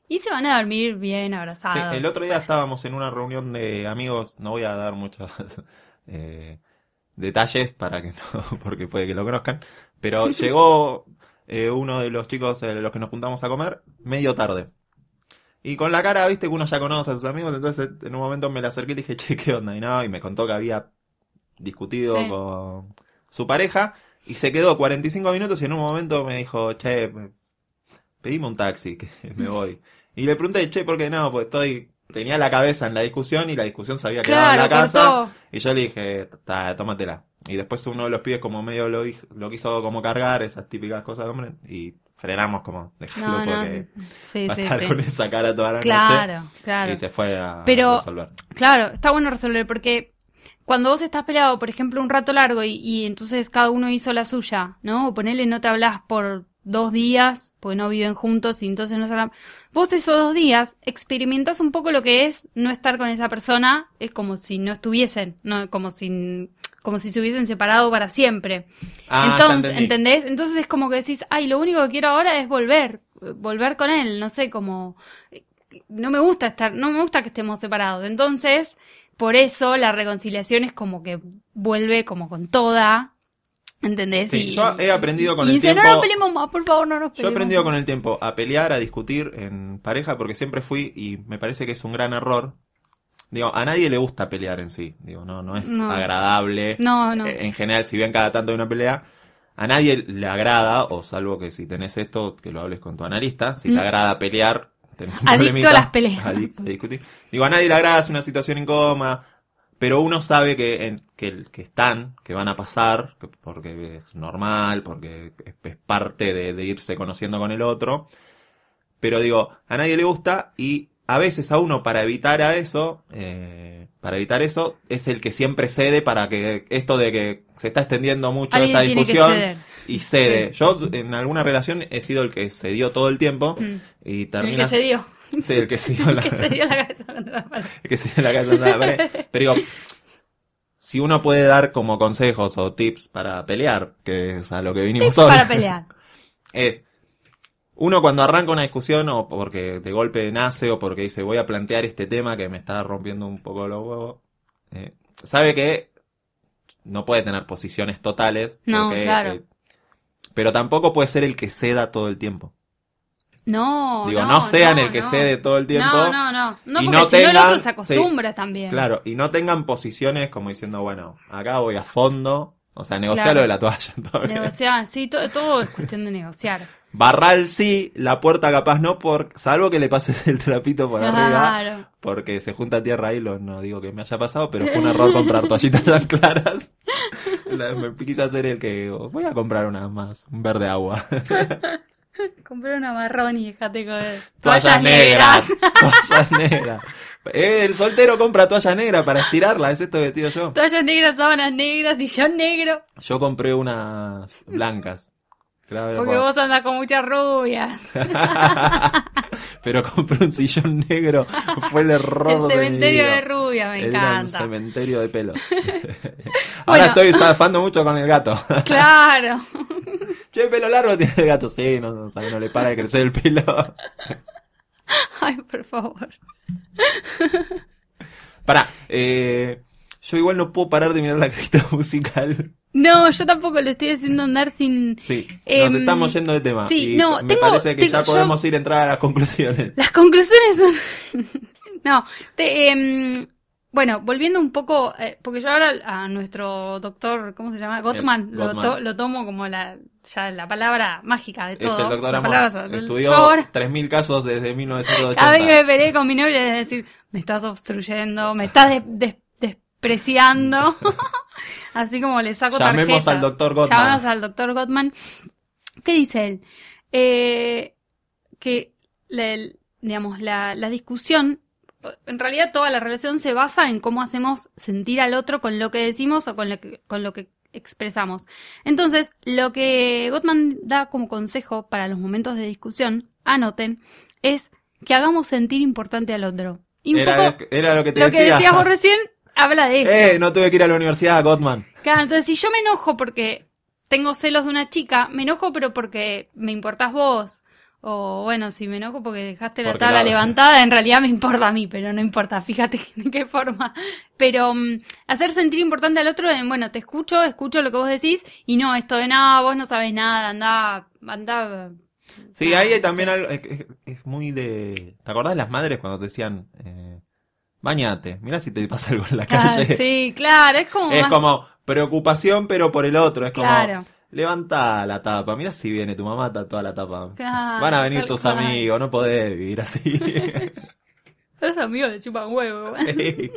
y se van a dormir bien Sí, abrazados. el otro día estábamos en una reunión de amigos, no voy a dar muchas eh, detalles para que no, porque puede que lo conozcan. Pero llegó eh, uno de los chicos de los que nos juntamos a comer medio tarde. Y con la cara, viste que uno ya conoce a sus amigos, entonces en un momento me le acerqué y le dije, che, ¿qué onda? Y no, y me contó que había discutido Sí. con su pareja y se quedó 45 minutos y en un momento me dijo, che, me- pedime un taxi, que me voy. Y le pregunté, che, ¿por qué no? Pues estoy, tenía la cabeza en la discusión y la discusión se había quedado en Claro, la casa. cortó. Y yo le dije, "Ta, tómatela. Y después uno de los pibes como medio lo, lo quiso como cargar, esas típicas cosas de hombre, y frenamos como, No, no. porque Sí, va a estar sí. con esa cara toda la noche. Claro, claro. Y se fue a Pero- resolver. Claro, está bueno resolver porque cuando vos estás peleado, por ejemplo, un rato largo y, y entonces cada uno hizo la suya, ¿no? O ponele no te hablas por dos días, porque no viven juntos y entonces no se hablan. Vos esos dos días experimentás un poco lo que es no estar con esa persona, es como si no estuviesen, no como si como si se hubiesen separado para siempre. Ah, Entonces. ¿entendés? Entonces es como que decís, ay, lo único que quiero ahora es volver, volver con él, no sé, como eh, no me gusta estar, no me gusta que estemos separados. Entonces, por eso la reconciliación es como que vuelve como con toda, ¿entendés? Sí, yo he aprendido con y el dice, tiempo- no nos peleemos más, por favor, no nos peleemos. Yo he aprendido con más". el tiempo a pelear, a discutir en pareja, porque siempre fui, y me parece que es un gran error. Digo, a nadie le gusta pelear en sí. Digo, no, no es No. agradable. No, no. Eh, En general, si bien cada tanto hay una pelea, a nadie le agrada, o salvo que si tenés esto, que lo hables con tu analista, si te Mm. agrada pelear, tenés un Adicto a las peleas. Adicto a discutir. Digo, a nadie le agrada, es una situación incómoda, pero uno sabe que, en- que, están, que van a pasar, que- porque es normal, porque es, es parte de, de irse conociendo con el otro. Pero digo, a nadie le gusta y a veces a uno para evitar a eso, eh, para evitar eso, es el que siempre cede para que esto de que se está extendiendo mucho Alguien esta discusión. Y cede. Yo en alguna relación he sido el que cedió todo el tiempo Mm. y El que terminas... dio. Sí, el que se dio El la, que se dio la cabeza contra la pared. el que se dio la cabeza contra la pared. Pero digo, si uno puede dar como consejos o tips para pelear, que es a lo que vinimos Tips para pelear. es uno cuando arranca una discusión o porque de golpe nace o porque dice voy a plantear este tema que me está rompiendo un poco los huevos, eh, sabe que no puede tener posiciones totales. No, porque, claro. Pero tampoco puede ser el que ceda todo el tiempo. No, Digo, no, no, sean no, el que no. cede todo el tiempo. No, no, no. No, y porque no si no el tengan- otro se acostumbra también. Claro, y no tengan posiciones como diciendo, bueno, acá voy a fondo. O sea, negociar Claro. lo de la toalla. Negociar, sí, todo, todo es cuestión de negociar. Barral sí, la puerta capaz no, por, salvo que le pases el trapito por arriba. Claro. Porque se junta tierra ahí, lo, no digo que me haya pasado, pero fue un error comprar toallitas tan claras. La- me quise hacer el que voy a comprar una más, un verde agua. Compré una marrón y dejate joder. Toallas negras. Toallas negras. Eh, el soltero compra toalla negra para estirarla, es esto que digo yo. Toallas negras, sábanas negras, sillón negro. Yo compré unas blancas. Claro, Porque por- vos andás con muchas rubias. Pero compré un sillón negro. Fue el error El de cementerio vida. de rubias, me Era un encanta. cementerio de pelos. Ahora Bueno. estoy zafando mucho con el gato. Claro. che, pelo largo tiene el gato. Sí, no, no, no le para de crecer el pelo. Ay, por favor. Pará, eh, yo igual no puedo parar de mirar la cajita musical. No, yo tampoco lo estoy haciendo andar sin... Sí, nos Em, estamos yendo de tema. sí, y no, me tengo- parece que ya yo- podemos ir a entrar a las conclusiones. Las conclusiones son... no, te, em, bueno, volviendo un poco, eh, porque yo ahora a nuestro doctor, ¿cómo se llama? Gottman, lo, to- lo tomo como la, ya la palabra mágica de Es todo. el doctor La Amor. palabra- Estudió ahora- 3.000 casos desde 1980. Cada vez que me peleé con mi novia es decir, me estás obstruyendo, me estás des- despreciando. Así como le saco Llamemos tarjetas. al doctor Gottman. Llamemos al doctor Gottman. ¿Qué dice él? Eh, que, la- digamos, la, la discusión, en realidad toda la relación se basa en cómo hacemos sentir al otro con lo que decimos o con lo que, con lo que expresamos. Entonces, lo que Gottman da como consejo para los momentos de discusión, anoten, es que hagamos sentir importante al otro. Y un Era, poco era lo que te lo que decía. decías vos recién habla de eso. Eh, no tuve que ir a la universidad, Gottman. Claro, entonces si yo me enojo porque tengo celos de una chica, me enojo pero porque me importás vos. O bueno, si me enojo porque dejaste la Porque tabla la- levantada, en realidad me importa a mí, pero no importa, fíjate de qué forma. Pero mm, hacer sentir importante al otro en, bueno, te escucho, escucho lo que vos decís, y no esto de nada, vos no sabes nada, anda, anda. Sí, Ah, ahí hay también algo, es, es- es muy de... ¿Te acordás de las madres cuando te decían, eh, bañate, mira si te pasa algo en la Ah, calle? sí, claro, es como Es más- como preocupación, pero por el otro. Es como, Claro. levanta la tapa. Mira si viene tu mamá, está toda la tapa. Claro, Van a venir tus cual. amigos, no podés vivir así. Los amigos le chupan huevo. Sí.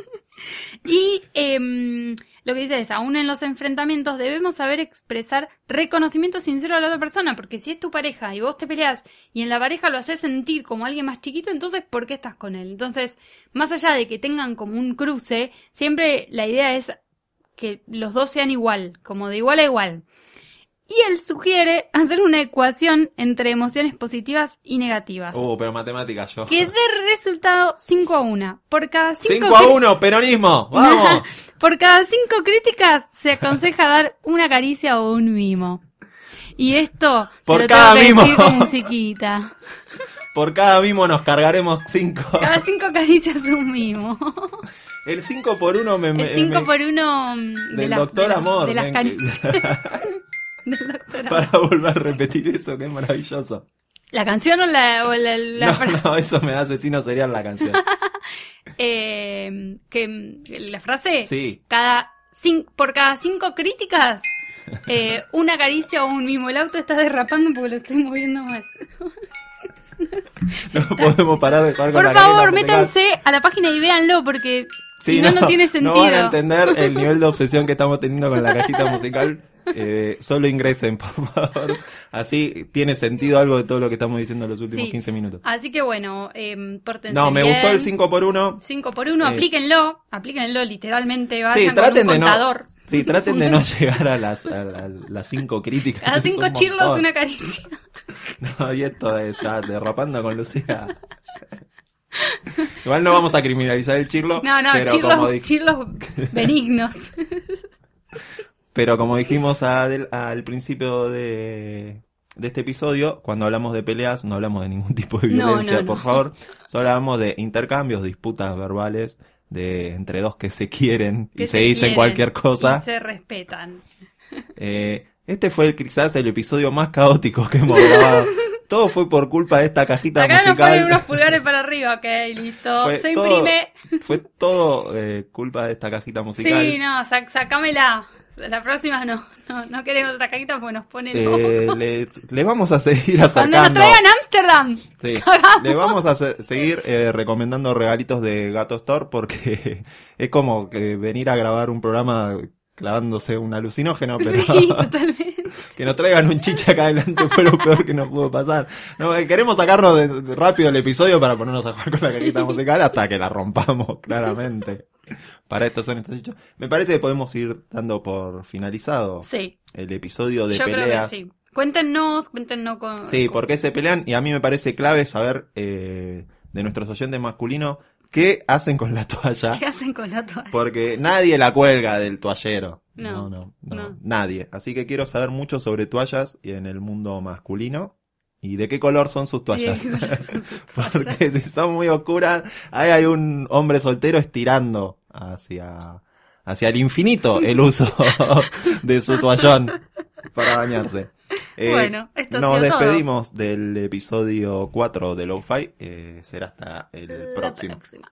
Y em, lo que dice es, aún en los enfrentamientos debemos saber expresar reconocimiento sincero a la otra persona, porque si es tu pareja y vos te peleas y en la pareja lo haces sentir como alguien más chiquito, entonces ¿por qué estás con él? Entonces, más allá de que tengan como un cruce, siempre la idea es que los dos sean igual, como de igual a igual. Y él sugiere hacer una ecuación entre emociones positivas y negativas. Uh, pero matemáticas yo. Que dé resultado 5 a 1. Por cada 5 5 a 1, peronismo. Vamos. por cada cinco críticas se aconseja dar una caricia o un mimo. Y esto Por te lo cada tengo que mimo. decir con musiquita. Por cada mimo nos cargaremos 5. Cada cinco caricias un mimo. El 5 por 1 me... me- El 5 me- por 1 de, Del las- doctor de, Amor. de las caricias del. Para volver a repetir eso, que es maravilloso. ¿La canción o la, o la, la no, no, eso me da asesino serial la canción. eh, que, la frase? Sí. Cada cin- por cada cinco críticas, eh, una caricia o un mimo. El auto está derrapando porque lo estoy moviendo mal. No podemos parar de jugar con Por la favor, métanse a la página y véanlo porque Sí, si no, no tiene sentido. No van a entender el nivel de obsesión que estamos teniendo con la cajita musical. Eh, solo ingresen, por favor. Así tiene sentido algo de todo lo que estamos diciendo en los últimos Sí. 15 minutos. Así que bueno, eh, pórtense No, me bien. gustó el 5 por 1 5 por 1, Eh, aplíquenlo, aplíquenlo literalmente, vayan Sí, con traten un de no. contador. Sí, traten de no llegar a las, a, a las cinco críticas. Es cinco un chirlos montón. una caricia. No, y esto es ya derrapando con Lucía. Igual no vamos a criminalizar el chirlo. No, no, pero chirlos, como chirlos benignos. Pero como dijimos al, al principio de, de este episodio, cuando hablamos de peleas no hablamos de ningún tipo de violencia, no, no. por favor. Solo hablamos de intercambios, disputas verbales de entre dos que se quieren que y se, dicen cualquier cosa. Y se respetan. Eh, este fue quizás el episodio más caótico que hemos grabado. Todo fue por culpa de esta cajita Acá nos musical. ponen unos pulgares para arriba, ok, listo. Fue Se todo- imprime. Fue todo eh, culpa de esta cajita musical. Sí, no, sac- sacámela. La próxima no, no, no queremos otra cajita porque nos pone Eh, loco. le, le vamos a seguir Cuando acercando. nos traigan Ámsterdam. Sí, le vamos a se- seguir eh, recomendando regalitos de Gato Store porque es como que venir a grabar un programa clavándose un alucinógeno, pero Sí, totalmente. que nos traigan un chicha acá adelante fue lo peor que nos pudo pasar. No, eh, queremos sacarnos de, de rápido el episodio para ponernos a jugar con la cajita musical hasta que la rompamos, claramente. Para estos son estos hechos. Me parece que podemos ir dando por finalizado Sí, el episodio de yo peleas. creo que sí. Cuéntenos, cuéntenos con... Sí, con- por qué se pelean y a mí me parece clave saber eh, de nuestros oyentes masculinos qué hacen con la toalla. ¿Qué hacen con la toalla? Porque nadie la cuelga del toallero. No, No, no, no, no. nadie. Así que quiero saber mucho sobre toallas y en el mundo masculino. ¿Y de qué color son sus toallas? Porque si son muy oscuras, ahí hay un hombre soltero estirando hacia, hacia el infinito el uso de su toallón para bañarse. Eh, Bueno, esto ha nos sido todo. despedimos del episodio 4 de Lo-Fi. Eh, será hasta el La próximo. próxima.